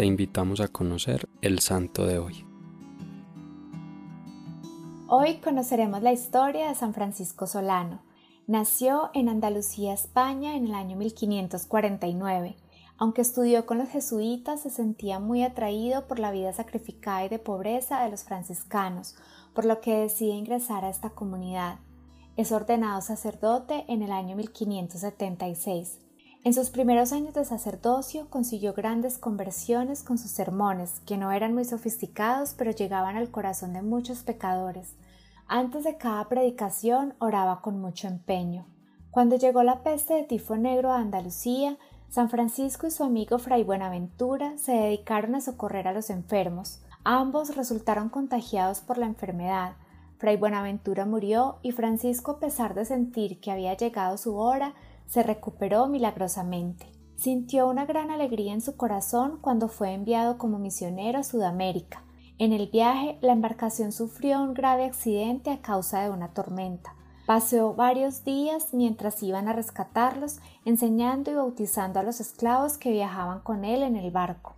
te invitamos a conocer el santo de hoy. Hoy conoceremos la historia de San Francisco Solano. Nació en Andalucía, España, en el año 1549. Aunque estudió con los jesuitas, se sentía muy atraído por la vida sacrificada y de pobreza de los franciscanos, por lo que decide ingresar a esta comunidad. Es ordenado sacerdote en el año 1576. En sus primeros años de sacerdocio consiguió grandes conversiones con sus sermones, que no eran muy sofisticados, pero llegaban al corazón de muchos pecadores. Antes de cada predicación oraba con mucho empeño. Cuando llegó la peste de tifo negro a Andalucía, San Francisco y su amigo Fray Buenaventura se dedicaron a socorrer a los enfermos. Ambos resultaron contagiados por la enfermedad. Fray Buenaventura murió y Francisco, a pesar de sentir que había llegado su hora, se recuperó milagrosamente. Sintió una gran alegría en su corazón cuando fue enviado como misionero a Sudamérica. En el viaje, la embarcación sufrió un grave accidente a causa de una tormenta. Paseó varios días mientras iban a rescatarlos, enseñando y bautizando a los esclavos que viajaban con él en el barco.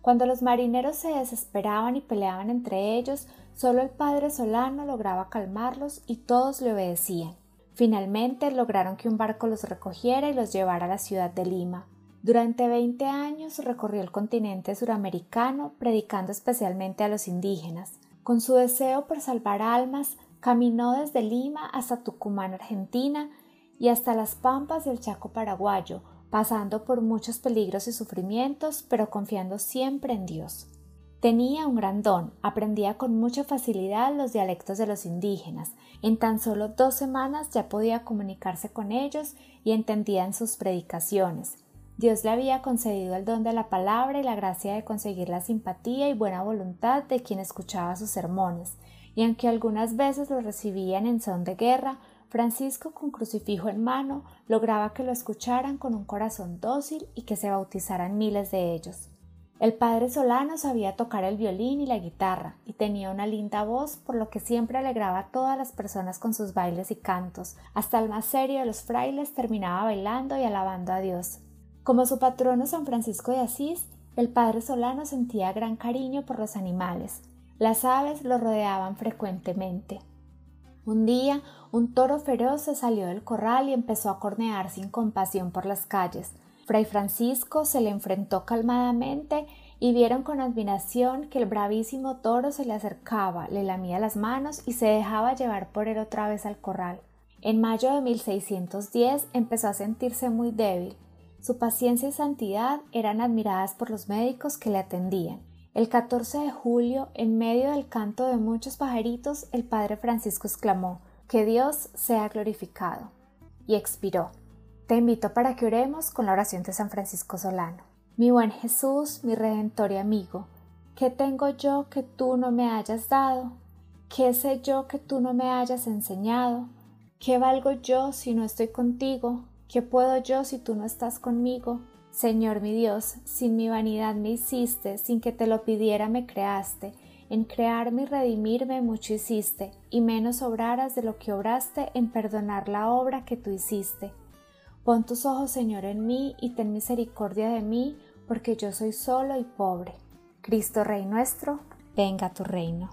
Cuando los marineros se desesperaban y peleaban entre ellos, solo el padre Solano lograba calmarlos y todos le obedecían. Finalmente lograron que un barco los recogiera y los llevara a la ciudad de Lima. Durante 20 años recorrió el continente suramericano predicando especialmente a los indígenas. Con su deseo por salvar almas, caminó desde Lima hasta Tucumán, Argentina, y hasta las pampas del Chaco paraguayo, pasando por muchos peligros y sufrimientos, pero confiando siempre en Dios. Tenía un gran don, aprendía con mucha facilidad los dialectos de los indígenas. En tan solo dos semanas ya podía comunicarse con ellos y entendían sus predicaciones. Dios le había concedido el don de la palabra y la gracia de conseguir la simpatía y buena voluntad de quien escuchaba sus sermones, y aunque algunas veces los recibían en son de guerra, Francisco, con crucifijo en mano, lograba que lo escucharan con un corazón dócil y que se bautizaran miles de ellos. El padre Solano sabía tocar el violín y la guitarra, y tenía una linda voz, por lo que siempre alegraba a todas las personas con sus bailes y cantos. Hasta el más serio de los frailes terminaba bailando y alabando a Dios. Como su patrono San Francisco de Asís, el padre Solano sentía gran cariño por los animales. Las aves lo rodeaban frecuentemente. Un día, un toro feroz se salió del corral y empezó a cornear sin compasión por las calles. Fray Francisco se le enfrentó calmadamente y vieron con admiración que el bravísimo toro se le acercaba, le lamía las manos y se dejaba llevar por él otra vez al corral. En mayo de 1610 empezó a sentirse muy débil. Su paciencia y santidad eran admiradas por los médicos que le atendían. El 14 de julio, en medio del canto de muchos pajaritos, el padre Francisco exclamó Que Dios sea glorificado. y expiró. Te invito para que oremos con la oración de San Francisco Solano. Mi buen Jesús, mi redentor y amigo, ¿qué tengo yo que tú no me hayas dado? ¿Qué sé yo que tú no me hayas enseñado? ¿Qué valgo yo si no estoy contigo? ¿Qué puedo yo si tú no estás conmigo? Señor mi Dios, sin mi vanidad me hiciste, sin que te lo pidiera me creaste, en crearme y redimirme mucho hiciste, y menos obraras de lo que obraste en perdonar la obra que tú hiciste. Pon tus ojos, Señor, en mí y ten misericordia de mí, porque yo soy solo y pobre. Cristo Rey nuestro, venga a tu reino.